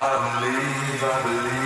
I believe, I believe.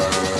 Bye.